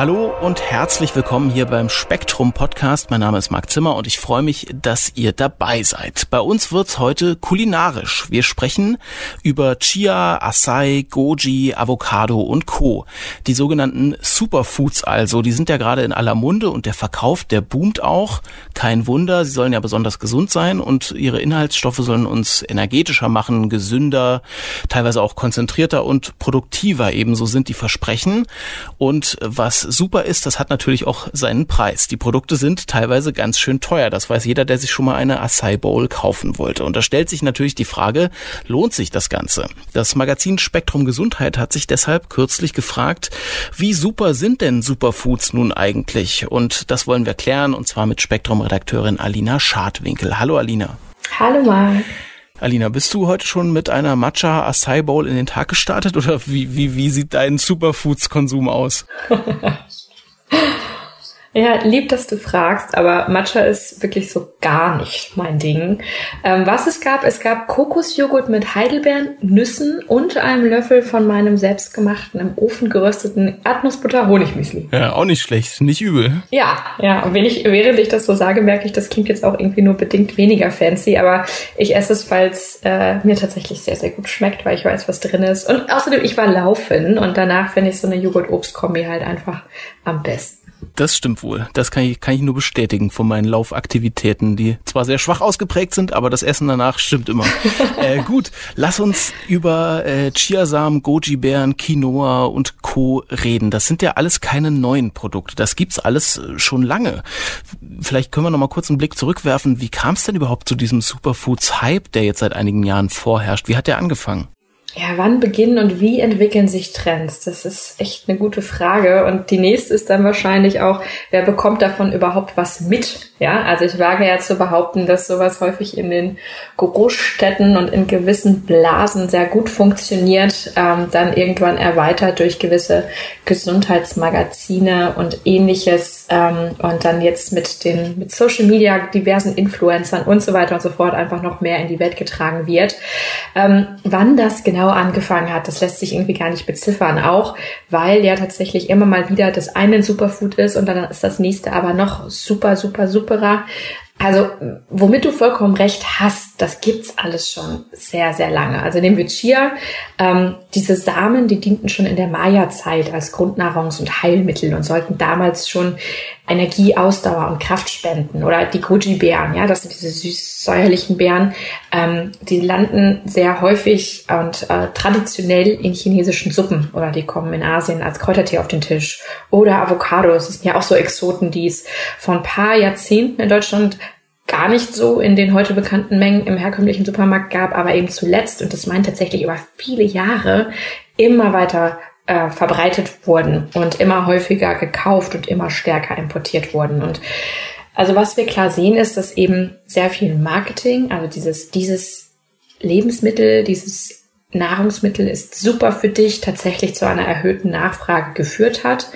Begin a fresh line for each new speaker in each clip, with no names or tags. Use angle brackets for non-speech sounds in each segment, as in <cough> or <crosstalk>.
Hallo und herzlich willkommen hier beim Spektrum Podcast. Mein Name ist Marc Zimmer und ich freue mich, dass ihr dabei seid. Bei uns wird's heute kulinarisch. Wir sprechen über Chia, Acai, Goji, Avocado und Co. Die sogenannten Superfoods also, die sind ja gerade in aller Munde und der Verkauf, der boomt auch. Kein Wunder, sie sollen ja besonders gesund sein und ihre Inhaltsstoffe sollen uns energetischer machen, gesünder, teilweise auch konzentrierter und produktiver. Ebenso sind die Versprechen. Und was super ist, das hat natürlich auch seinen Preis. Die Produkte sind teilweise ganz schön teuer. Das weiß jeder, der sich schon mal eine Acai Bowl kaufen wollte. Und da stellt sich natürlich die Frage, lohnt sich das Ganze? Das Magazin Spektrum Gesundheit hat sich deshalb kürzlich gefragt, wie super sind denn Superfoods nun eigentlich? Und das wollen wir klären, und zwar mit Spektrum-Redakteurin Alina Schadwinkel. Hallo Alina.
Hallo Marc.
Alina, bist du heute schon mit einer Matcha Acai Bowl in den Tag gestartet oder wie, wie, wie sieht dein Superfoods-Konsum aus? <laughs>
Ja, lieb, dass du fragst, aber Matcha ist wirklich so gar nicht mein Ding. Ähm, was es gab, es gab Kokosjoghurt mit Heidelbeeren, Nüssen und einem Löffel von meinem selbstgemachten, im Ofen gerösteten Erdnussbutter Honigmüsli.
Ja, auch nicht schlecht, nicht übel.
Ja, ja, und wenn ich, während ich das so sage, merke ich, das klingt jetzt auch irgendwie nur bedingt weniger fancy, aber ich esse es, weil es äh, mir tatsächlich sehr, sehr gut schmeckt, weil ich weiß, was drin ist. Und außerdem, ich war laufen und danach finde ich so eine Joghurt-Obst-Kombi halt einfach am besten.
Das stimmt wohl. Das kann ich, kann ich nur bestätigen von meinen Laufaktivitäten, die zwar sehr schwach ausgeprägt sind, aber das Essen danach stimmt immer. <laughs> äh, gut, lass uns über äh, Chiasamen, Goji-Beeren, Quinoa und Co. reden. Das sind ja alles keine neuen Produkte. Das gibt's alles äh, schon lange. Vielleicht können wir noch mal kurz einen Blick zurückwerfen. Wie kam es denn überhaupt zu diesem Superfoods-Hype, der jetzt seit einigen Jahren vorherrscht? Wie hat der angefangen?
Ja, wann beginnen und wie entwickeln sich Trends? Das ist echt eine gute Frage. Und die nächste ist dann wahrscheinlich auch, wer bekommt davon überhaupt was mit? Ja, also ich wage ja zu behaupten, dass sowas häufig in den Großstädten und in gewissen Blasen sehr gut funktioniert, ähm, dann irgendwann erweitert durch gewisse Gesundheitsmagazine und ähnliches ähm, und dann jetzt mit den mit Social Media, diversen Influencern und so weiter und so fort einfach noch mehr in die Welt getragen wird. Ähm, wann das genau angefangen hat, das lässt sich irgendwie gar nicht beziffern. Auch weil ja tatsächlich immer mal wieder das eine ein Superfood ist und dann ist das nächste aber noch super, super, superer. Also, womit du vollkommen recht hast, das gibt's alles schon sehr, sehr lange. Also nehmen wir Chia. Ähm, diese Samen, die dienten schon in der Maya-Zeit als Grundnahrungs- und Heilmittel und sollten damals schon Energie, Ausdauer und Kraft spenden. Oder die Goji-Beeren, ja, das sind diese süß-säuerlichen Beeren. Ähm, die landen sehr häufig und äh, traditionell in chinesischen Suppen oder die kommen in Asien als Kräutertee auf den Tisch. Oder Avocados, das sind ja auch so Exoten, die es vor ein paar Jahrzehnten in Deutschland gar nicht so in den heute bekannten Mengen im herkömmlichen Supermarkt gab, aber eben zuletzt, und das meint tatsächlich über viele Jahre, immer weiter äh, verbreitet wurden und immer häufiger gekauft und immer stärker importiert wurden. Und also was wir klar sehen, ist, dass eben sehr viel Marketing, also dieses, dieses Lebensmittel, dieses Nahrungsmittel ist super für dich, tatsächlich zu einer erhöhten Nachfrage geführt hat.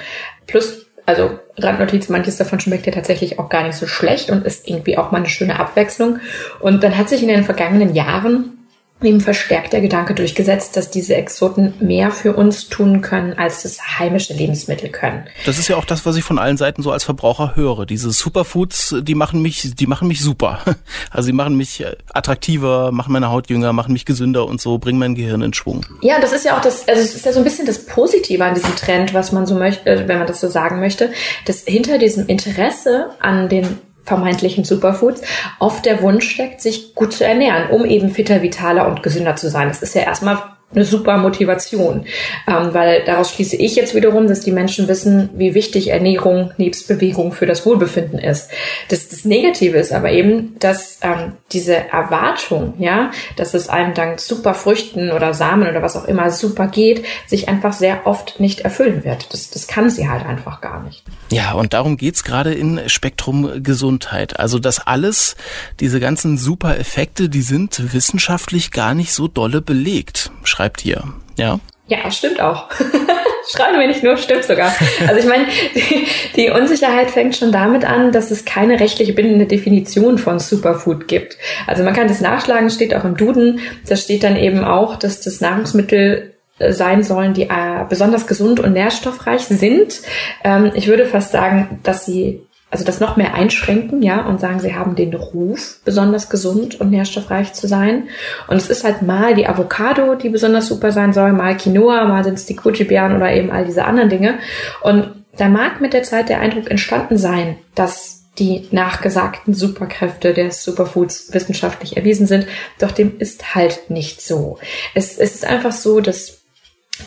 Plus also Randnotiz, manches davon schmeckt ja tatsächlich auch gar nicht so schlecht und ist irgendwie auch mal eine schöne Abwechslung. Und dann hat sich in den vergangenen Jahren eben verstärkt der Gedanke durchgesetzt, dass diese Exoten mehr für uns tun können, als das heimische Lebensmittel können.
Das ist ja auch das, was ich von allen Seiten so als Verbraucher höre. Diese Superfoods, die machen mich, die machen mich super. <laughs> Also sie machen mich äh, attraktiver, machen meine Haut jünger, machen mich gesünder und so, bringen mein Gehirn in Schwung.
Ja, das ist ja auch das, also es ist ja so ein bisschen das Positive an diesem Trend, was man so möchte, äh, wenn man das so sagen möchte, dass hinter diesem Interesse an den vermeintlichen Superfoods oft der Wunsch steckt, sich gut zu ernähren, um eben fitter, vitaler und gesünder zu sein. Das ist ja erstmal eine super Motivation, ähm, weil daraus schließe ich jetzt wiederum, dass die Menschen wissen, wie wichtig Ernährung nebst Bewegung für das Wohlbefinden ist. Das, das Negative ist aber eben, dass ähm, diese Erwartung, ja, dass es einem dank super Früchten oder Samen oder was auch immer super geht, sich einfach sehr oft nicht erfüllen wird. Das, das kann sie halt einfach gar nicht.
Ja, und darum geht's gerade in Spektrum Gesundheit. Also das alles, diese ganzen super Effekte, die sind wissenschaftlich gar nicht so dolle belegt, schreibt ihr. Ja?
Ja, stimmt auch. <laughs> Schreiben wir nicht nur, stimmt sogar. Also ich meine, die, die, Unsicherheit fängt schon damit an, dass es keine rechtlich bindende Definition von Superfood gibt. Also man kann das nachschlagen, steht auch im Duden. Da steht dann eben auch, dass das Nahrungsmittel äh, sein sollen, die äh, besonders gesund und nährstoffreich sind. Ähm, ich würde fast sagen, dass sie also das noch mehr einschränken, ja, und sagen, sie haben den Ruf, besonders gesund und nährstoffreich zu sein. Und es ist halt mal die Avocado, die besonders super sein soll, mal Quinoa, mal sind es die Goji-Beeren oder eben all diese anderen Dinge. Und da mag mit der Zeit der Eindruck entstanden sein, dass die nachgesagten Superkräfte der Superfoods wissenschaftlich erwiesen sind. Doch dem ist halt nicht so. Es, es ist einfach so, dass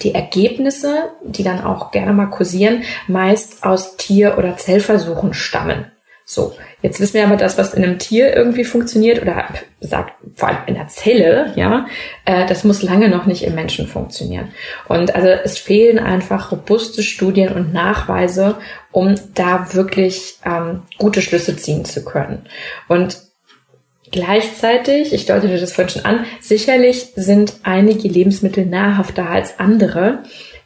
die Ergebnisse, die dann auch gerne mal kursieren, meist aus Tier- oder Zellversuchen stammen. So, jetzt wissen wir aber, dass was in einem Tier irgendwie funktioniert oder sagt vor allem in der Zelle, ja, äh, das muss lange noch nicht im Menschen funktionieren. Und also es fehlen einfach robuste Studien und Nachweise, um da wirklich ähm, gute Schlüsse ziehen zu können. Und Gleichzeitig, ich deutete das vorhin schon an, sicherlich sind einige Lebensmittel nahrhafter als andere.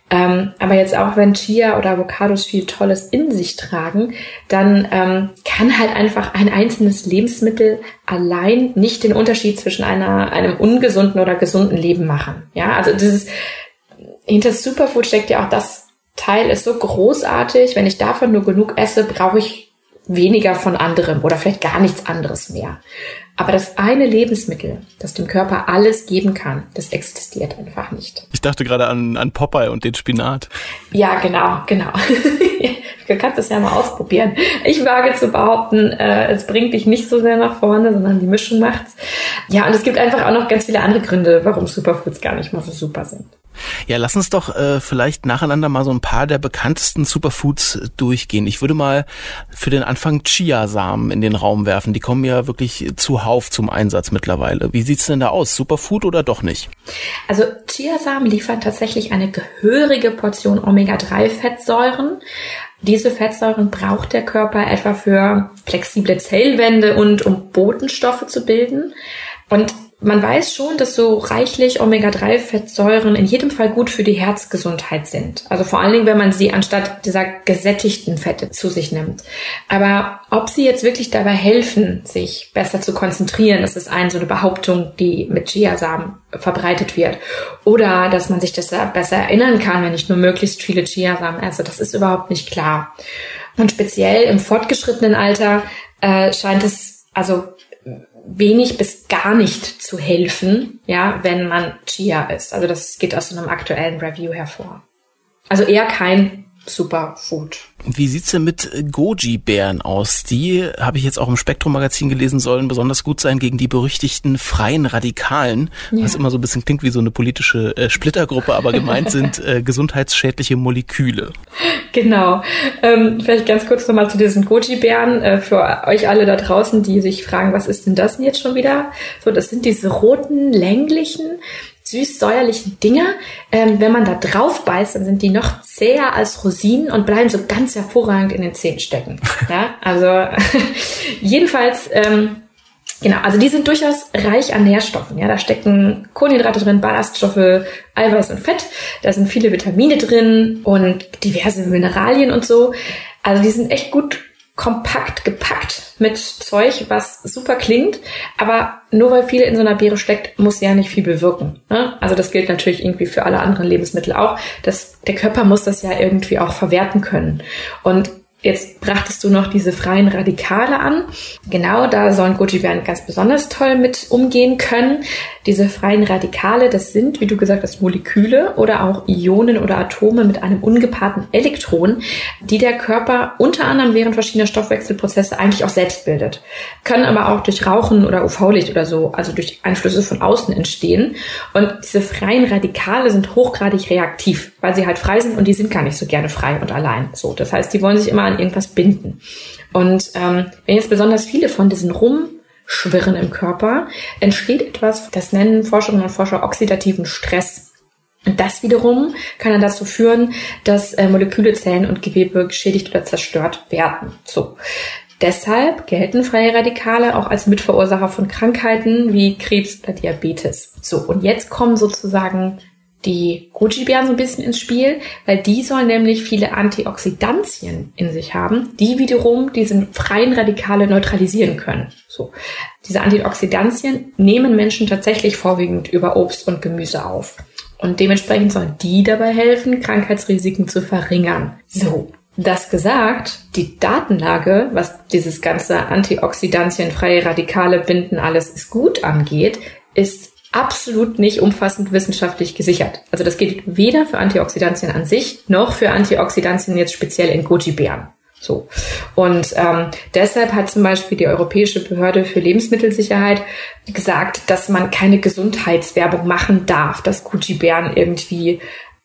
Ähm, aber jetzt auch wenn Chia oder Avocados viel Tolles in sich tragen, dann ähm, kann halt einfach ein einzelnes Lebensmittel allein nicht den Unterschied zwischen einer, einem ungesunden oder gesunden Leben machen. Ja, also dieses, hinter Superfood steckt ja auch das Teil ist so großartig. Wenn ich davon nur genug esse, brauche ich weniger von anderem oder vielleicht gar nichts anderes mehr. Aber das eine Lebensmittel, das dem Körper alles geben kann, das existiert einfach nicht.
Ich dachte gerade an, an Popeye und den Spinat.
Ja, genau, genau. <laughs> du kannst es ja mal ausprobieren. Ich wage zu behaupten, äh, es bringt dich nicht so sehr nach vorne, sondern die Mischung macht's. Ja, und es gibt einfach auch noch ganz viele andere Gründe, warum Superfoods gar nicht mal so super sind.
Ja, lass uns doch äh, vielleicht nacheinander mal so ein paar der bekanntesten Superfoods durchgehen. Ich würde mal für den Anfang Chiasamen in den Raum werfen. Die kommen ja wirklich zuhauf zum Einsatz mittlerweile. Wie sieht's denn da aus? Superfood oder doch nicht?
Also Chiasamen liefern tatsächlich eine gehörige Portion Omega-3-Fettsäuren. Diese Fettsäuren braucht der Körper etwa für flexible Zellwände und um Botenstoffe zu bilden. Und man weiß schon, dass so reichlich Omega-3-Fettsäuren in jedem Fall gut für die Herzgesundheit sind. Also vor allen Dingen, wenn man sie anstatt dieser gesättigten Fette zu sich nimmt. Aber ob sie jetzt wirklich dabei helfen, sich besser zu konzentrieren, das ist eine so eine Behauptung, die mit Chiasamen verbreitet wird. Oder dass man sich das besser erinnern kann, wenn ich nur möglichst viele Chiasamen esse. Das ist überhaupt nicht klar. Und speziell im fortgeschrittenen Alter äh, scheint es also wenig bis gar nicht zu helfen, ja, wenn man Chia ist. Also das geht aus einem aktuellen Review hervor. Also eher kein Superfood.
Wie sieht's denn mit Goji-Bären aus? Die habe ich jetzt auch im Spektrum-Magazin gelesen, sollen besonders gut sein gegen die berüchtigten freien Radikalen, ja. was immer so ein bisschen klingt wie so eine politische äh, Splittergruppe, aber gemeint <laughs> sind äh, gesundheitsschädliche Moleküle.
Genau. Ähm, vielleicht ganz kurz nochmal zu diesen Goji-Bären äh, für euch alle da draußen, die sich fragen, was ist denn das denn jetzt schon wieder? So, das sind diese roten, länglichen, süß-säuerlichen Dinger. Ähm, wenn man da drauf beißt, dann sind die noch zäher als Rosinen und bleiben so ganz hervorragend in den Zähnen stecken. Ja, also <laughs> jedenfalls, ähm, genau, also die sind durchaus reich an Nährstoffen. Ja, da stecken Kohlenhydrate drin, Ballaststoffe, Eiweiß und Fett. Da sind viele Vitamine drin und diverse Mineralien und so. Also die sind echt gut kompakt gepackt mit Zeug, was super klingt, aber nur weil viel in so einer Beere steckt, muss ja nicht viel bewirken. Ne? Also das gilt natürlich irgendwie für alle anderen Lebensmittel auch. Das, der Körper muss das ja irgendwie auch verwerten können. Und Jetzt brachtest du noch diese freien Radikale an. Genau, da sollen Goji-Bären ganz besonders toll mit umgehen können. Diese freien Radikale, das sind, wie du gesagt hast, Moleküle oder auch Ionen oder Atome mit einem ungepaarten Elektron, die der Körper unter anderem während verschiedener Stoffwechselprozesse eigentlich auch selbst bildet. Können aber auch durch Rauchen oder UV-Licht oder so, also durch Einflüsse von außen entstehen. Und diese freien Radikale sind hochgradig reaktiv, weil sie halt frei sind und die sind gar nicht so gerne frei und allein. So, das heißt, die wollen sich immer an irgendwas binden. Und ähm, wenn jetzt besonders viele von diesen rum rumschwirren im Körper, entsteht etwas, das nennen Forscherinnen und Forscher oxidativen Stress. Und das wiederum kann dann dazu führen, dass äh, Moleküle, Zellen und Gewebe geschädigt oder zerstört werden. So. Deshalb gelten freie Radikale auch als Mitverursacher von Krankheiten wie Krebs oder Diabetes. So, und jetzt kommen sozusagen die Goji-Beeren so ein bisschen ins Spiel, weil die sollen nämlich viele Antioxidantien in sich haben, die wiederum diese freien Radikale neutralisieren können. So. Diese Antioxidantien nehmen Menschen tatsächlich vorwiegend über Obst und Gemüse auf. Und dementsprechend sollen die dabei helfen, Krankheitsrisiken zu verringern. So. Das gesagt, die Datenlage, was dieses ganze antioxidantienfreie Radikale binden alles ist gut angeht, ist absolut nicht umfassend wissenschaftlich gesichert. Also das gilt weder für Antioxidantien an sich noch für Antioxidantien jetzt speziell in Goji-Beeren. So. Und ähm, deshalb hat zum Beispiel die Europäische Behörde für Lebensmittelsicherheit gesagt, dass man keine Gesundheitswerbung machen darf, dass Goji-Beeren irgendwie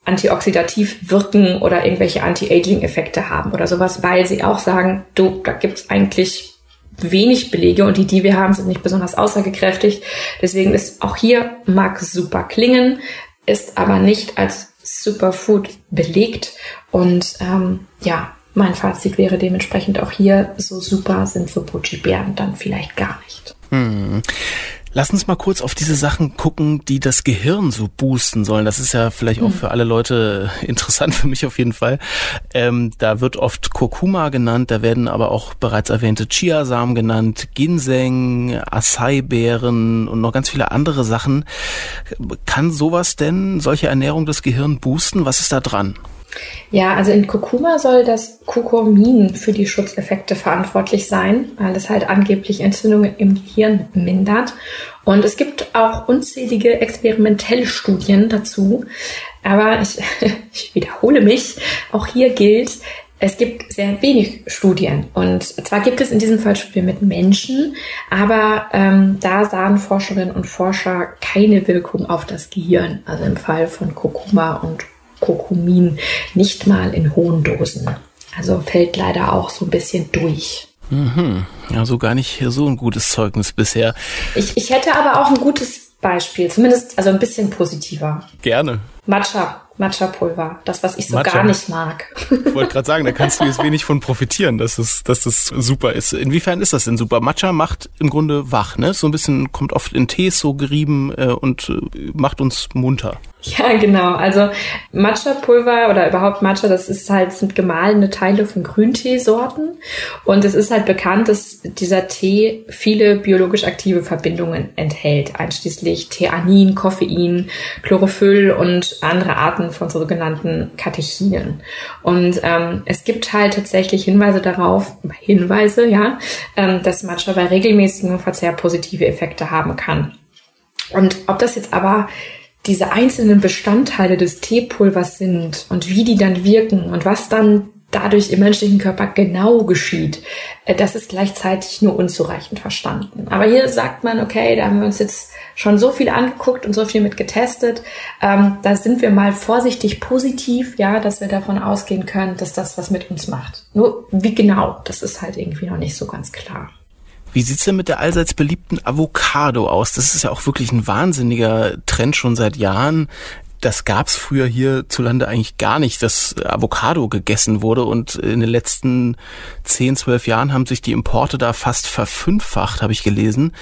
antioxidativ wirken oder irgendwelche Anti-Aging-Effekte haben oder sowas, weil sie auch sagen, du, da gibt's eigentlich wenig Belege und die, die wir haben, sind nicht besonders aussagekräftig. Deswegen ist auch hier mag super klingen, ist aber nicht als Superfood belegt. Und ähm, ja, mein Fazit wäre dementsprechend auch hier, so super sind so Pucci-Bären dann vielleicht gar nicht.
Hm. Lass uns mal kurz auf diese Sachen gucken, die das Gehirn so boosten sollen. Das ist ja vielleicht auch hm. für alle Leute <laughs> interessant, für mich auf jeden Fall. Ähm, da wird oft Kurkuma genannt, da werden aber auch bereits erwähnte Chiasamen genannt, Ginseng, Acai-Beeren und noch ganz viele andere Sachen. Kann sowas denn, solche Ernährung das Gehirn boosten? Was ist da dran?
Ja, also in Kurkuma soll das Kurkumin für die Schutzeffekte verantwortlich sein, weil es halt angeblich Entzündungen im Gehirn mindert. Und es gibt auch unzählige experimentelle Studien dazu. Aber ich, <laughs> ich wiederhole mich, auch hier gilt, es gibt sehr wenig Studien. Und zwar gibt es in diesem Fall Studien mit Menschen, aber ähm, da sahen Forscherinnen und Forscher keine Wirkung auf das Gehirn. Also im Fall von Kurkuma und Kurkumin nicht mal in hohen Dosen. Also fällt leider auch so ein bisschen durch.
Mhm. Also gar nicht so ein gutes Zeugnis bisher.
Ich, ich hätte aber auch ein gutes Beispiel, zumindest also ein bisschen positiver.
Gerne.
Matcha. Matcha-Pulver, das, was ich so Matcha. gar nicht mag.
Ich wollte gerade sagen, da kannst du jetzt wenig von profitieren, dass es, dass das super ist. Inwiefern ist das denn super? Matcha macht im Grunde wach, ne? So ein bisschen kommt oft in Tees so gerieben äh, und äh, macht uns munter.
Ja, genau. Also Matcha-Pulver oder überhaupt Matcha, das ist halt, sind gemahlene Teile von Grünteesorten. Und es ist halt bekannt, dass dieser Tee viele biologisch aktive Verbindungen enthält, einschließlich Theanin, Koffein, Chlorophyll und andere Arten von sogenannten Katechinen. Und ähm, es gibt halt tatsächlich Hinweise darauf, Hinweise, ja, ähm, dass Matcha bei regelmäßigem Verzehr positive Effekte haben kann. Und ob das jetzt aber diese einzelnen Bestandteile des Teepulvers sind und wie die dann wirken und was dann dadurch im menschlichen Körper genau geschieht, äh, das ist gleichzeitig nur unzureichend verstanden. Aber hier sagt man, okay, da haben wir uns jetzt schon so viel angeguckt und so viel mit getestet. Ähm, da sind wir mal vorsichtig positiv, ja, dass wir davon ausgehen können, dass das was mit uns macht. Nur wie genau, das ist halt irgendwie noch nicht so ganz klar.
Wie sieht's denn mit der allseits beliebten Avocado aus? Das ist ja auch wirklich ein wahnsinniger Trend schon seit Jahren. Das gab's früher hierzulande eigentlich gar nicht, dass Avocado gegessen wurde. Und in den letzten 10, 12 Jahren haben sich die Importe da fast verfünffacht, habe ich gelesen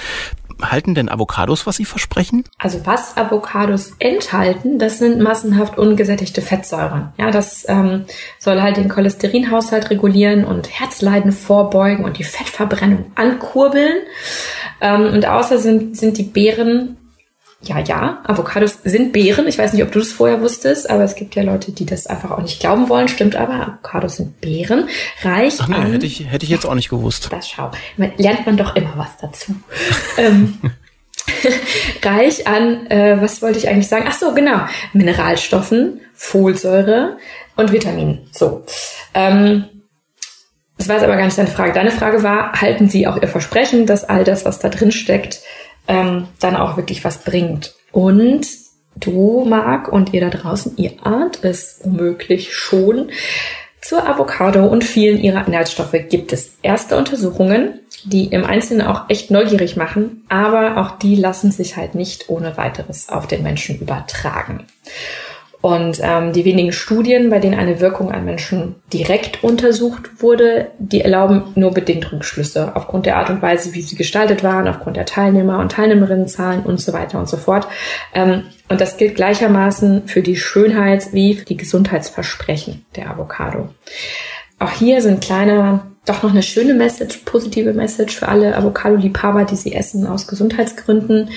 halten denn Avocados, was sie versprechen?
Also was Avocados enthalten, das sind massenhaft ungesättigte Fettsäuren. Ja, das ähm, soll halt den Cholesterinhaushalt regulieren und Herzleiden vorbeugen und die Fettverbrennung ankurbeln. Ähm, und außer sind, sind die Beeren ja, ja, Avocados sind Beeren. Ich weiß nicht, ob du das vorher wusstest, aber es gibt ja Leute, die das einfach auch nicht glauben wollen. Stimmt aber, Avocados sind Beeren. Reich
Ach nee, an, hätte ich, hätte ich jetzt auch nicht gewusst.
Das schau. Man, lernt man doch immer was dazu. <laughs> ähm, <laughs> reich an, äh, was wollte ich eigentlich sagen? Ach so, genau. Mineralstoffen, Folsäure und Vitaminen. So. Ähm, das war jetzt aber gar nicht deine Frage. Deine Frage war, halten Sie auch Ihr Versprechen, dass all das, was da drin steckt, ähm, dann auch wirklich was bringt. Und du, Marc, und ihr da draußen, ihr ahnt es womöglich schon. Zur Avocado und vielen ihrer Inhaltsstoffe gibt es erste Untersuchungen, die im Einzelnen auch echt neugierig machen, aber auch die lassen sich halt nicht ohne weiteres auf den Menschen übertragen. Und ähm, die wenigen Studien, bei denen eine Wirkung an Menschen direkt untersucht wurde, die erlauben nur bedingt Rückschlüsse aufgrund der Art und Weise, wie sie gestaltet waren, aufgrund der Teilnehmer- und Teilnehmerinnenzahlen und so weiter und so fort. Ähm, und das gilt gleichermaßen für die Schönheits- wie für die Gesundheitsversprechen der Avocado. Auch hier sind kleine doch noch eine schöne Message, positive Message für alle Avocado-Liebhaber, die sie essen aus Gesundheitsgründen.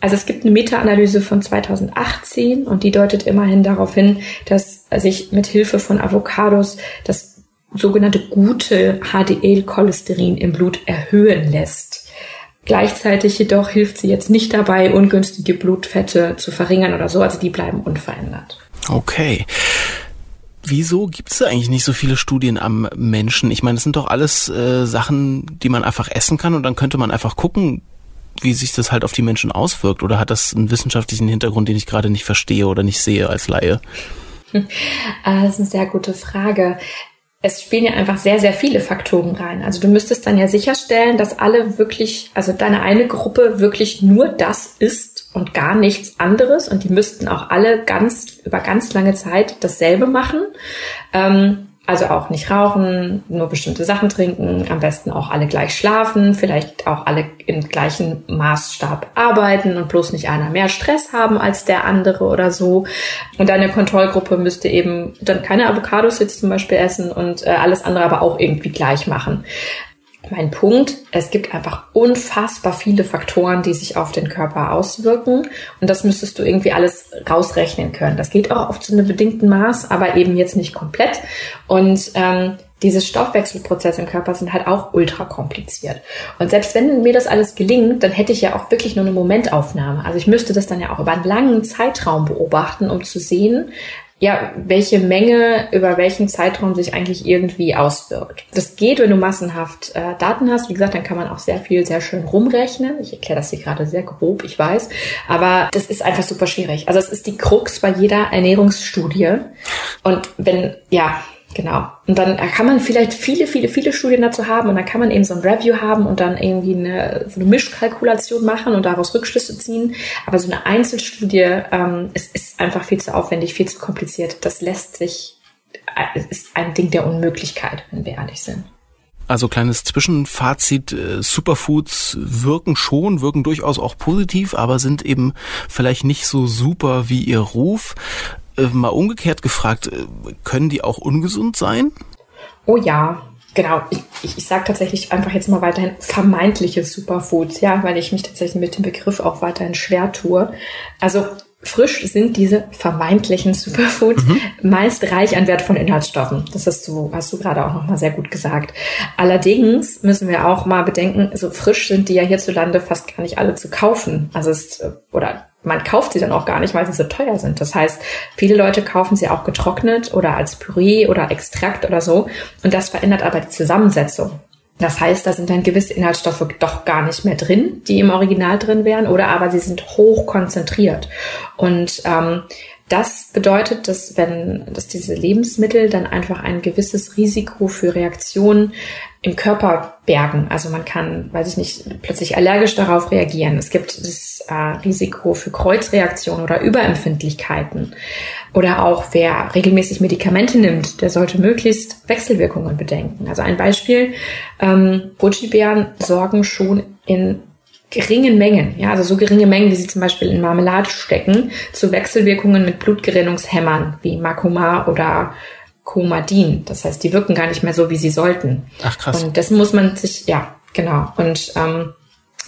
Also es gibt eine Meta-Analyse von 2018 und die deutet immerhin darauf hin, dass sich mit Hilfe von Avocados das sogenannte gute HDL-Cholesterin im Blut erhöhen lässt. Gleichzeitig jedoch hilft sie jetzt nicht dabei, ungünstige Blutfette zu verringern oder so, also die bleiben unverändert.
Okay. Wieso gibt es eigentlich nicht so viele Studien am Menschen? Ich meine, es sind doch alles äh, Sachen, die man einfach essen kann und dann könnte man einfach gucken, wie sich das halt auf die Menschen auswirkt. Oder hat das einen wissenschaftlichen Hintergrund, den ich gerade nicht verstehe oder nicht sehe als Laie? <laughs>
Ah, das ist eine sehr gute Frage. Es spielen ja einfach sehr, sehr viele Faktoren rein. Also du müsstest dann ja sicherstellen, dass alle wirklich, also deine eine Gruppe wirklich nur das isst und gar nichts anderes. Und die müssten auch alle ganz über ganz lange Zeit dasselbe machen. Ähm, also auch nicht rauchen, nur bestimmte Sachen trinken, am besten auch alle gleich schlafen, vielleicht auch alle im gleichen Maßstab arbeiten und bloß nicht einer mehr Stress haben als der andere oder so. Und deine Kontrollgruppe müsste eben dann keine Avocados jetzt zum Beispiel essen und äh, alles andere aber auch irgendwie gleich machen mein Punkt, es gibt einfach unfassbar viele Faktoren, die sich auf den Körper auswirken. Und das müsstest du irgendwie alles rausrechnen können. Das geht auch oft zu einem bedingten Maß, aber eben jetzt nicht komplett. Und ähm, diese Stoffwechselprozesse im Körper sind halt auch ultra kompliziert. Und selbst wenn mir das alles gelingt, dann hätte ich ja auch wirklich nur eine Momentaufnahme. Also ich müsste das dann ja auch über einen langen Zeitraum beobachten, um zu sehen, ja, welche Menge über welchen Zeitraum sich eigentlich irgendwie auswirkt. Das geht, wenn du massenhaft äh, Daten hast. Wie gesagt, dann kann man auch sehr viel, sehr schön rumrechnen. Ich erkläre das hier gerade sehr grob, ich weiß. Aber das ist einfach super schwierig. Also es ist die Krux bei jeder Ernährungsstudie. Und wenn, ja, Genau. Und dann kann man vielleicht viele, viele, viele Studien dazu haben und dann kann man eben so ein Review haben und dann irgendwie eine, so eine Mischkalkulation machen und daraus Rückschlüsse ziehen. Aber so eine Einzelstudie, ähm, es ist einfach viel zu aufwendig, viel zu kompliziert. Das lässt sich, es ist ein Ding der Unmöglichkeit, wenn wir ehrlich sind.
Also kleines Zwischenfazit, äh, Superfoods wirken schon, wirken durchaus auch positiv, aber sind eben vielleicht nicht so super wie ihr Ruf. Äh, mal umgekehrt gefragt, äh, können die auch ungesund sein?
Oh ja, genau. Ich, ich, ich sage tatsächlich einfach jetzt mal weiterhin vermeintliche Superfoods, ja, weil ich mich tatsächlich mit dem Begriff auch weiterhin schwer tue. Also frisch sind diese vermeintlichen Superfoods mhm. meist reich an wertvollen Inhaltsstoffen. Das hast du, hast du gerade auch nochmal sehr gut gesagt. Allerdings müssen wir auch mal bedenken, so frisch sind die ja hierzulande fast gar nicht alle zu kaufen. Also es, oder man kauft sie dann auch gar nicht, weil sie so teuer sind. Das heißt, viele Leute kaufen sie auch getrocknet oder als Püree oder Extrakt oder so. Und das verändert aber die Zusammensetzung. Das heißt, da sind dann gewisse Inhaltsstoffe doch gar nicht mehr drin, die im Original drin wären, oder aber sie sind hoch konzentriert. Und ähm, das bedeutet, dass wenn, dass diese Lebensmittel dann einfach ein gewisses Risiko für Reaktionen im Körper bergen. Also man kann, weiß ich nicht, plötzlich allergisch darauf reagieren. Es gibt das äh, Risiko für Kreuzreaktionen oder Überempfindlichkeiten. Oder auch wer regelmäßig Medikamente nimmt, der sollte möglichst Wechselwirkungen bedenken. Also ein Beispiel, ähm, Goji-Beeren sorgen schon in geringen Mengen, ja, also so geringe Mengen, wie sie zum Beispiel in Marmelade stecken, zu Wechselwirkungen mit Blutgerinnungshämmern wie Makoma oder Comadin. Das heißt, die wirken gar nicht mehr so, wie sie sollten.
Ach krass.
Und das muss man sich, ja, genau. Und ähm,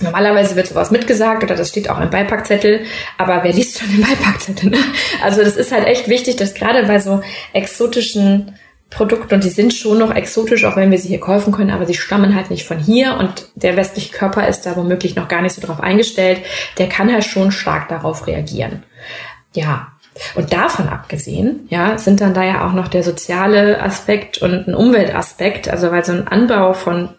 Normalerweise wird sowas mitgesagt oder das steht auch im Beipackzettel, aber wer liest schon den Beipackzettel? Ne? Also das ist halt echt wichtig, dass gerade bei so exotischen Produkten, und die sind schon noch exotisch, auch wenn wir sie hier kaufen können, aber sie stammen halt nicht von hier und der westliche Körper ist da womöglich noch gar nicht so drauf eingestellt, der kann halt schon stark darauf reagieren. Ja, und davon abgesehen, ja, sind dann da ja auch noch der soziale Aspekt und ein Umweltaspekt, also weil so ein Anbau von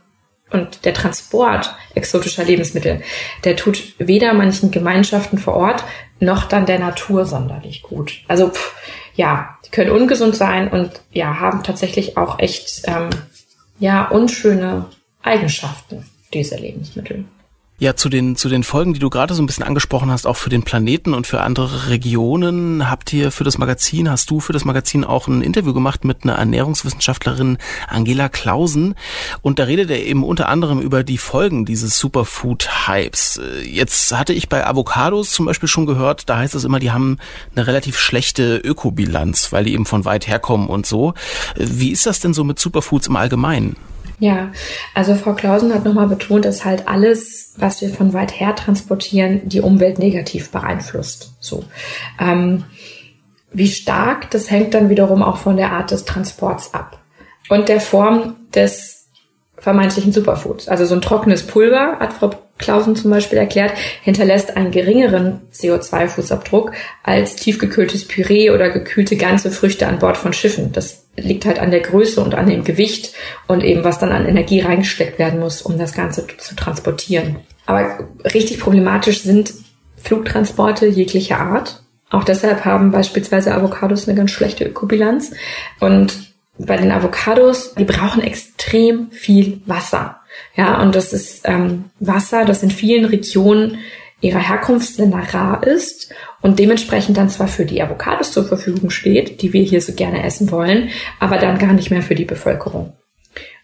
und der Transport exotischer Lebensmittel, der tut weder manchen Gemeinschaften vor Ort noch dann der Natur sonderlich gut. Also pff, ja, die können ungesund sein und ja, haben tatsächlich auch echt ähm, ja unschöne Eigenschaften, diese Lebensmittel.
Ja, zu den, zu den Folgen, die du gerade so ein bisschen angesprochen hast, auch für den Planeten und für andere Regionen, habt ihr für das Magazin, hast du für das Magazin auch ein Interview gemacht mit einer Ernährungswissenschaftlerin Angela Klausen. Und da redet er eben unter anderem über die Folgen dieses Superfood-Hypes. Jetzt hatte ich bei Avocados zum Beispiel schon gehört, da heißt es immer, die haben eine relativ schlechte Ökobilanz, weil die eben von weit herkommen und so. Wie ist das denn so mit Superfoods im Allgemeinen?
Ja, also Frau Klausen hat nochmal betont, dass halt alles, was wir von weit her transportieren, die Umwelt negativ beeinflusst. So. Ähm, wie stark, das hängt dann wiederum auch von der Art des Transports ab und der Form des vermeintlichen Superfoods. Also so ein trockenes Pulver, hat Frau Klausen zum Beispiel erklärt, hinterlässt einen geringeren CO2-Fußabdruck als tiefgekühltes Püree oder gekühlte ganze Früchte an Bord von Schiffen. Das liegt halt an der Größe und an dem Gewicht und eben was dann an Energie reingesteckt werden muss, um das Ganze zu transportieren. Aber richtig problematisch sind Flugtransporte jeglicher Art. Auch deshalb haben beispielsweise Avocados eine ganz schlechte Ökobilanz. Und bei den Avocados, die brauchen extrem viel Wasser. Ja, und das ist ähm, Wasser, das in vielen Regionen ihrer Herkunftsländer rar ist und dementsprechend dann zwar für die Avocados zur Verfügung steht, die wir hier so gerne essen wollen, aber dann gar nicht mehr für die Bevölkerung.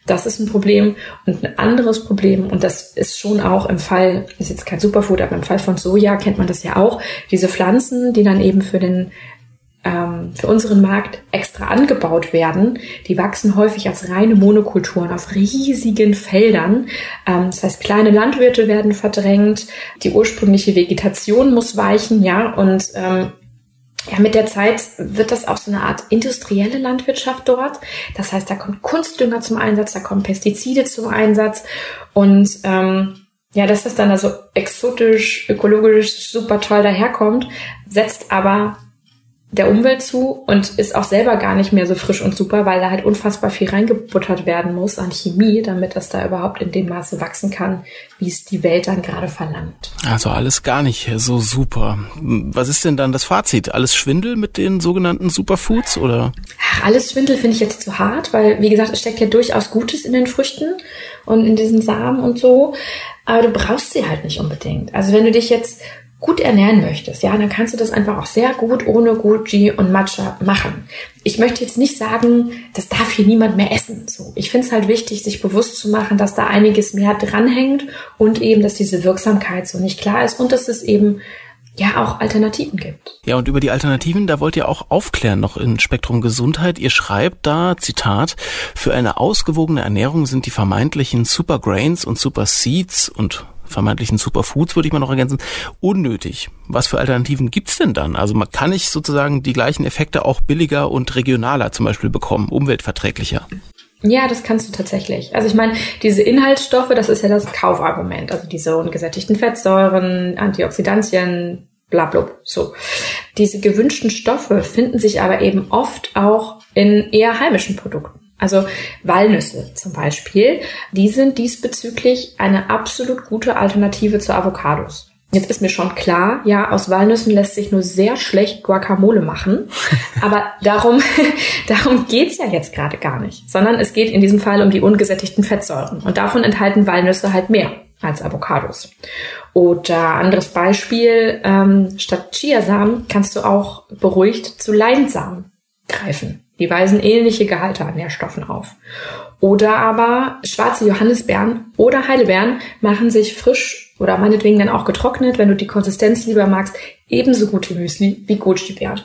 Das ist ein Problem. Und ein anderes Problem, und das ist schon auch im Fall, ist jetzt kein Superfood, aber im Fall von Soja kennt man das ja auch, diese Pflanzen, die dann eben für den ähm, für unseren Markt extra angebaut werden, die wachsen häufig als reine Monokulturen auf riesigen Feldern. Ähm, das heißt, kleine Landwirte werden verdrängt, die ursprüngliche Vegetation muss weichen, ja, und ähm, ja, mit der Zeit wird das auch so eine Art industrielle Landwirtschaft dort. Das heißt, da kommt Kunstdünger zum Einsatz, da kommen Pestizide zum Einsatz und ähm, ja, dass das dann also exotisch, ökologisch super toll daherkommt, setzt aber der Umwelt zu und ist auch selber gar nicht mehr so frisch und super, weil da halt unfassbar viel reingebuttert werden muss an Chemie, damit das da überhaupt in dem Maße wachsen kann, wie es die Welt dann gerade verlangt.
Also alles gar nicht so super. Was ist denn dann das Fazit? Alles Schwindel mit den sogenannten Superfoods oder?
Ach, alles Schwindel finde ich jetzt zu hart, weil wie gesagt, es steckt ja durchaus Gutes in den Früchten und in diesen Samen und so, aber du brauchst sie halt nicht unbedingt. Also wenn du dich jetzt gut ernähren möchtest, ja, dann kannst du das einfach auch sehr gut ohne Gucci und Matcha machen. Ich möchte jetzt nicht sagen, das darf hier niemand mehr essen. So, ich finde es halt wichtig, sich bewusst zu machen, dass da einiges mehr dranhängt und eben, dass diese Wirksamkeit so nicht klar ist und dass es eben ja auch Alternativen gibt.
Ja, und über die Alternativen, da wollt ihr auch aufklären noch in Spektrum Gesundheit. Ihr schreibt da, Zitat, für eine ausgewogene Ernährung sind die vermeintlichen Supergrains und Super Seeds und vermeintlichen Superfoods, würde ich mal noch ergänzen, unnötig. Was für Alternativen gibt's denn dann? Also man kann nicht sozusagen die gleichen Effekte auch billiger und regionaler zum Beispiel bekommen, umweltverträglicher.
Ja, das kannst du tatsächlich. Also ich meine, diese Inhaltsstoffe, das ist ja das Kaufargument. Also diese ungesättigten Fettsäuren, Antioxidantien, bla bla. So. Diese gewünschten Stoffe finden sich aber eben oft auch in eher heimischen Produkten. Also Walnüsse zum Beispiel, die sind diesbezüglich eine absolut gute Alternative zu Avocados. Jetzt ist mir schon klar, ja, aus Walnüssen lässt sich nur sehr schlecht Guacamole machen. <laughs> Aber darum, <laughs> darum geht's ja jetzt gerade gar nicht. Sondern es geht in diesem Fall um die ungesättigten Fettsäuren. Und davon enthalten Walnüsse halt mehr als Avocados. Oder anderes Beispiel, ähm, statt Chiasamen kannst du auch beruhigt zu Leinsamen greifen. Die weisen ähnliche Gehalte an Nährstoffen auf. Oder aber schwarze Johannisbeeren oder Heidelbeeren machen sich frisch oder meinetwegen dann auch getrocknet, wenn du die Konsistenz lieber magst, ebenso gute Müsli wie Goji-Beeren.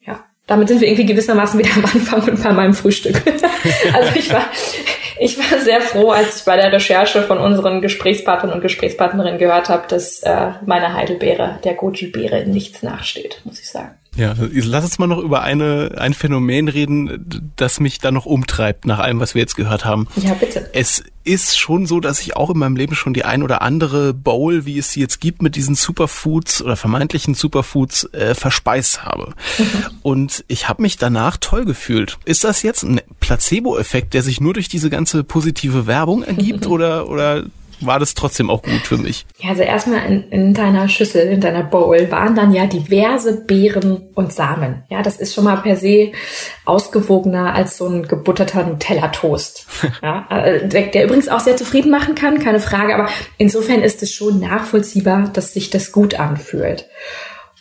Ja, damit sind wir irgendwie gewissermaßen wieder am Anfang und bei meinem Frühstück. <laughs> also ich war, ich war sehr froh, als ich bei der Recherche von unseren Gesprächspartnern und Gesprächspartnerinnen gehört habe, dass äh, meine Heidelbeere der Goji-Beere nichts nachsteht, muss ich sagen.
Ja, lass uns mal noch über eine, ein Phänomen reden, das mich da noch umtreibt, nach allem, was wir jetzt gehört haben.
Ja, bitte.
Es ist schon so, dass ich auch in meinem Leben schon die ein oder andere Bowl, wie es sie jetzt gibt, mit diesen Superfoods oder vermeintlichen Superfoods äh, verspeist habe. Mhm. Und ich habe mich danach toll gefühlt. Ist das jetzt ein Placebo-Effekt, der sich nur durch diese ganze positive Werbung ergibt <laughs> oder, oder war das trotzdem auch gut für mich?
Ja, also erstmal in, in deiner Schüssel, in deiner Bowl waren dann ja diverse Beeren und Samen. Ja, das ist schon mal per se ausgewogener als so ein gebutterter Nutella-Toast. <laughs> Ja, äh, der, der übrigens auch sehr zufrieden machen kann, keine Frage. Aber insofern ist es schon nachvollziehbar, dass sich das gut anfühlt.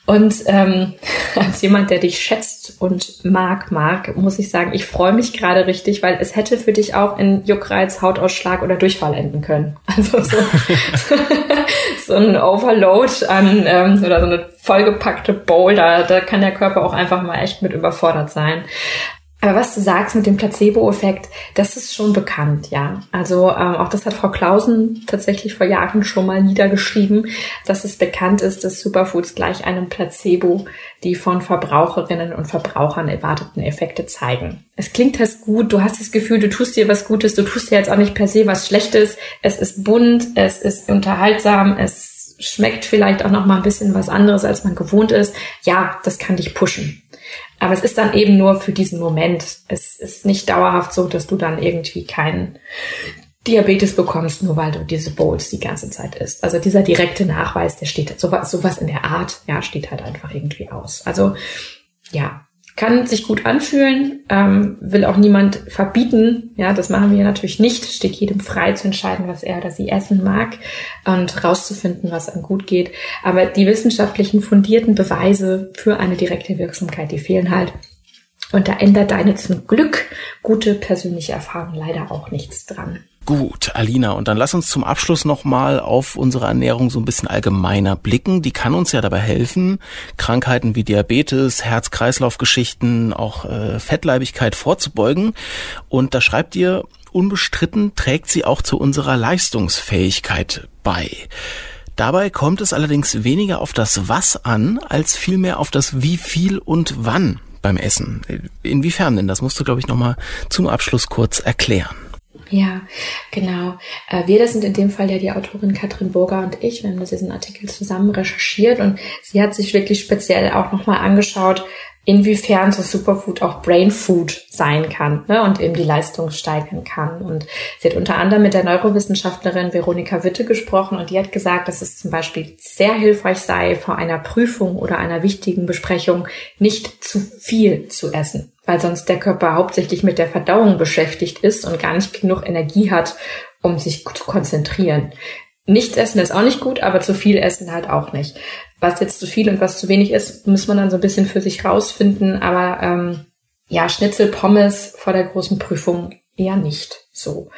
Und ähm, <laughs> als jemand, der dich schätzt und mag, mag, muss ich sagen, ich freue mich gerade richtig, weil es hätte für dich auch in Juckreiz, Hautausschlag oder Durchfall enden können. <laughs> Also so, <laughs> so ein Overload an ähm, oder so eine vollgepackte Bowl, da, da kann der Körper auch einfach mal echt mit überfordert sein. Aber was du sagst mit dem Placebo-Effekt, das ist schon bekannt, ja. Also ähm, auch das hat Frau Klausen tatsächlich vor Jahren schon mal niedergeschrieben, dass es bekannt ist, dass Superfoods gleich einem Placebo die von Verbraucherinnen und Verbrauchern erwarteten Effekte zeigen. Es klingt das gut, du hast das Gefühl, du tust dir was Gutes, du tust dir jetzt auch nicht per se was Schlechtes. Es ist bunt, es ist unterhaltsam, es schmeckt vielleicht auch noch mal ein bisschen was anderes, als man gewohnt ist. Ja, das kann dich pushen. Aber es ist dann eben nur für diesen Moment. Es ist nicht dauerhaft so, dass du dann irgendwie keinen Diabetes bekommst, nur weil du diese Bowls die ganze Zeit isst. Also dieser direkte Nachweis, der steht, sowas, sowas in der Art, ja, steht halt einfach irgendwie aus. Also, ja, kann sich gut anfühlen, ähm, will auch niemand verbieten. Ja, das machen wir natürlich nicht. Steht jedem frei zu entscheiden, was er oder sie essen mag und rauszufinden, was einem gut geht. Aber die wissenschaftlichen fundierten Beweise für eine direkte Wirksamkeit, die fehlen halt. Und da ändert deine zum Glück gute persönliche Erfahrung leider auch nichts dran.
Gut, Alina, und dann lass uns zum Abschluss nochmal auf unsere Ernährung so ein bisschen allgemeiner blicken. Die kann uns ja dabei helfen, Krankheiten wie Diabetes, Herz-Kreislauf-Geschichten, auch äh, Fettleibigkeit vorzubeugen. Und da schreibt ihr, unbestritten trägt sie auch zu unserer Leistungsfähigkeit bei. Dabei kommt es allerdings weniger auf das Was an, als vielmehr auf das Wie viel und wann beim Essen. Inwiefern denn? Das musst du, glaube ich, nochmal zum Abschluss kurz erklären.
Ja, genau. Äh, wir, das sind in dem Fall ja die Autorin Katrin Burger und ich. Wir haben das diesen Artikel zusammen recherchiert und sie hat sich wirklich speziell auch nochmal angeschaut, inwiefern so Superfood auch Brain Food sein kann ne, und eben die Leistung steigern kann. Und sie hat unter anderem mit der Neurowissenschaftlerin Veronika Witte gesprochen und die hat gesagt, dass es zum Beispiel sehr hilfreich sei, vor einer Prüfung oder einer wichtigen Besprechung nicht zu viel zu essen weil sonst der Körper hauptsächlich mit der Verdauung beschäftigt ist und gar nicht genug Energie hat, um sich zu konzentrieren. Nichts essen ist auch nicht gut, aber zu viel essen halt auch nicht. Was jetzt zu viel und was zu wenig ist, muss man dann so ein bisschen für sich rausfinden. Aber ähm, ja, Schnitzel, Pommes vor der großen Prüfung eher nicht so.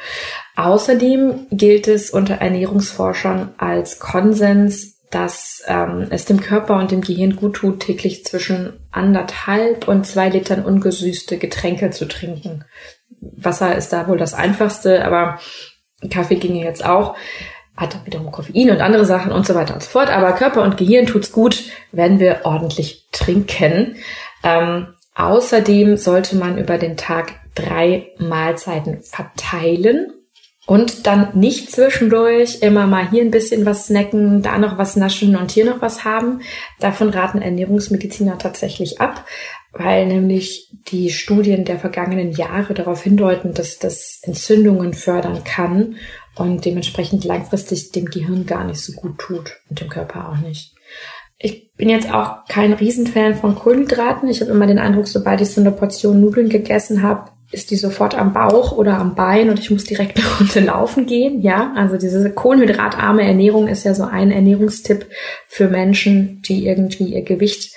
Außerdem gilt es unter Ernährungsforschern als Konsens, dass ähm, es dem Körper und dem Gehirn gut tut, täglich zwischen anderthalb und zwei Litern ungesüßte Getränke zu trinken. Wasser ist da wohl das einfachste, aber Kaffee ginge jetzt auch. Hat wiederum Koffein und andere Sachen und so weiter und so fort. Aber Körper und Gehirn tut's gut, wenn wir ordentlich trinken. Ähm, außerdem sollte man über den Tag drei Mahlzeiten verteilen und dann nicht zwischendurch immer mal hier ein bisschen was snacken, da noch was naschen und hier noch was haben. Davon raten Ernährungsmediziner tatsächlich ab, weil nämlich die Studien der vergangenen Jahre darauf hindeuten, dass das Entzündungen fördern kann und dementsprechend langfristig dem Gehirn gar nicht so gut tut und dem Körper auch nicht. Ich bin jetzt auch kein Riesenfan von Kohlenhydraten. Ich habe immer den Eindruck, sobald ich so eine Portion Nudeln gegessen habe, ist die sofort am Bauch oder am Bein und ich muss direkt <laughs> eine Runde laufen gehen. Ja, also diese kohlenhydratarme Ernährung ist ja so ein Ernährungstipp für Menschen, die irgendwie ihr Gewicht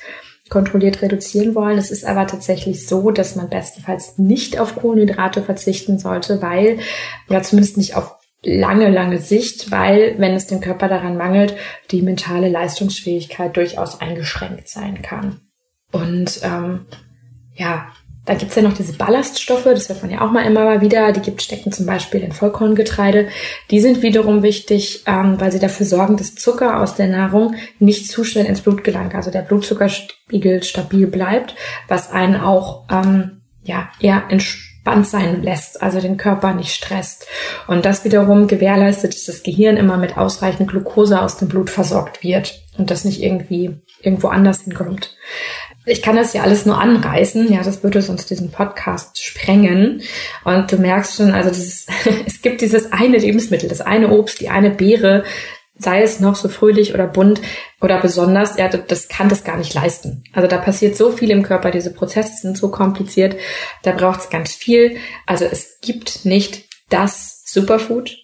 kontrolliert reduzieren wollen. Es ist aber tatsächlich so, dass man bestenfalls nicht auf Kohlenhydrate verzichten sollte, weil, oder zumindest nicht auf lange, lange Sicht, weil, wenn es dem Körper daran mangelt, die mentale Leistungsfähigkeit durchaus eingeschränkt sein kann. Und ähm, ja, da gibt's ja noch diese Ballaststoffe, das hört man ja auch mal immer mal wieder. Die gibt stecken zum Beispiel in Vollkorngetreide. Die sind wiederum wichtig, ähm, weil sie dafür sorgen, dass Zucker aus der Nahrung nicht zu schnell ins Blut gelangt. Also der Blutzuckerspiegel stabil bleibt, was einen auch ähm, ja eher entspannt sein lässt, also den Körper nicht stresst. Und das wiederum gewährleistet, dass das Gehirn immer mit ausreichend Glucose aus dem Blut versorgt wird. und das nicht irgendwie irgendwo anders hinkommt. Ich kann das ja alles nur anreißen, ja, das würde sonst diesen Podcast sprengen. Und du merkst schon, also dieses, <laughs> es gibt dieses eine Lebensmittel, das eine Obst, die eine Beere, sei es noch so fröhlich oder bunt oder besonders, ja, das kann das gar nicht leisten. Also da passiert so viel im Körper, diese Prozesse sind so kompliziert, da braucht es ganz viel. Also es gibt nicht das Superfood.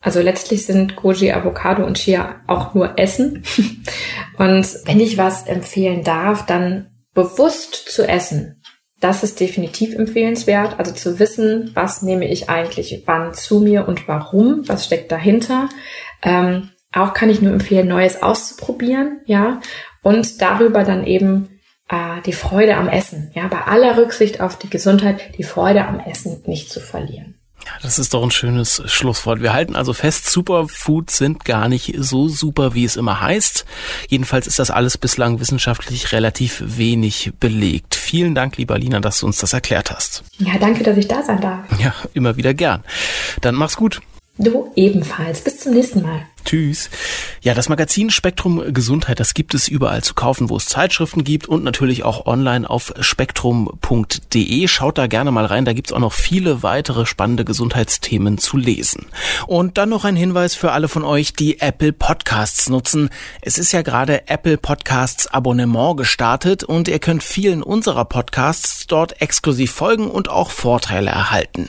Also letztlich sind Goji, Avocado und Chia auch nur Essen. <laughs> Und wenn ich was empfehlen darf, dann bewusst zu essen. Das ist definitiv empfehlenswert. Also zu wissen, was nehme ich eigentlich wann zu mir und warum, was steckt dahinter. Ähm, auch kann ich nur empfehlen, Neues auszuprobieren, ja, und darüber dann eben äh, die Freude am Essen, ja, bei aller Rücksicht auf die Gesundheit, die Freude am Essen nicht zu verlieren.
Ja, das ist doch ein schönes Schlusswort. Wir halten also fest, Superfoods sind gar nicht so super, wie es immer heißt. Jedenfalls ist das alles bislang wissenschaftlich relativ wenig belegt. Vielen Dank, lieber Lina, dass du uns das erklärt hast.
Ja, danke, dass ich da sein darf.
Ja, immer wieder gern. Dann mach's gut.
Du ebenfalls. Bis zum nächsten Mal.
Tschüss. Ja, das Magazin Spektrum Gesundheit, das gibt es überall zu kaufen, wo es Zeitschriften gibt und natürlich auch online auf spektrum.de. Schaut da gerne mal rein, da gibt's auch noch viele weitere spannende Gesundheitsthemen zu lesen. Und dann noch ein Hinweis für alle von euch, die Apple Podcasts nutzen. Es ist ja gerade Apple Podcasts Abonnement gestartet und ihr könnt vielen unserer Podcasts dort exklusiv folgen und auch Vorteile erhalten.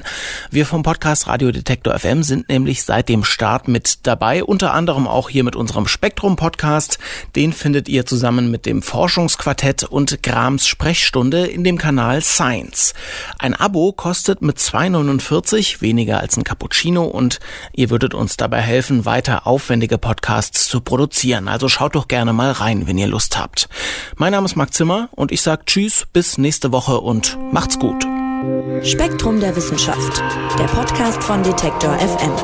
Wir vom Podcast Radio Detektor FM sind nämlich seit dem Start mit dabei, unter unter anderem auch hier mit unserem Spektrum-Podcast. Den findet ihr zusammen mit dem Forschungsquartett und Grams Sprechstunde in dem Kanal Science. Ein Abo kostet mit 2,49 weniger als ein Cappuccino und ihr würdet uns dabei helfen, weiter aufwendige Podcasts zu produzieren. Also schaut doch gerne mal rein, wenn ihr Lust habt. Mein Name ist Marc Zimmer und ich sage Tschüss, bis nächste Woche und macht's gut.
Spektrum der Wissenschaft, der Podcast von Detektor FM.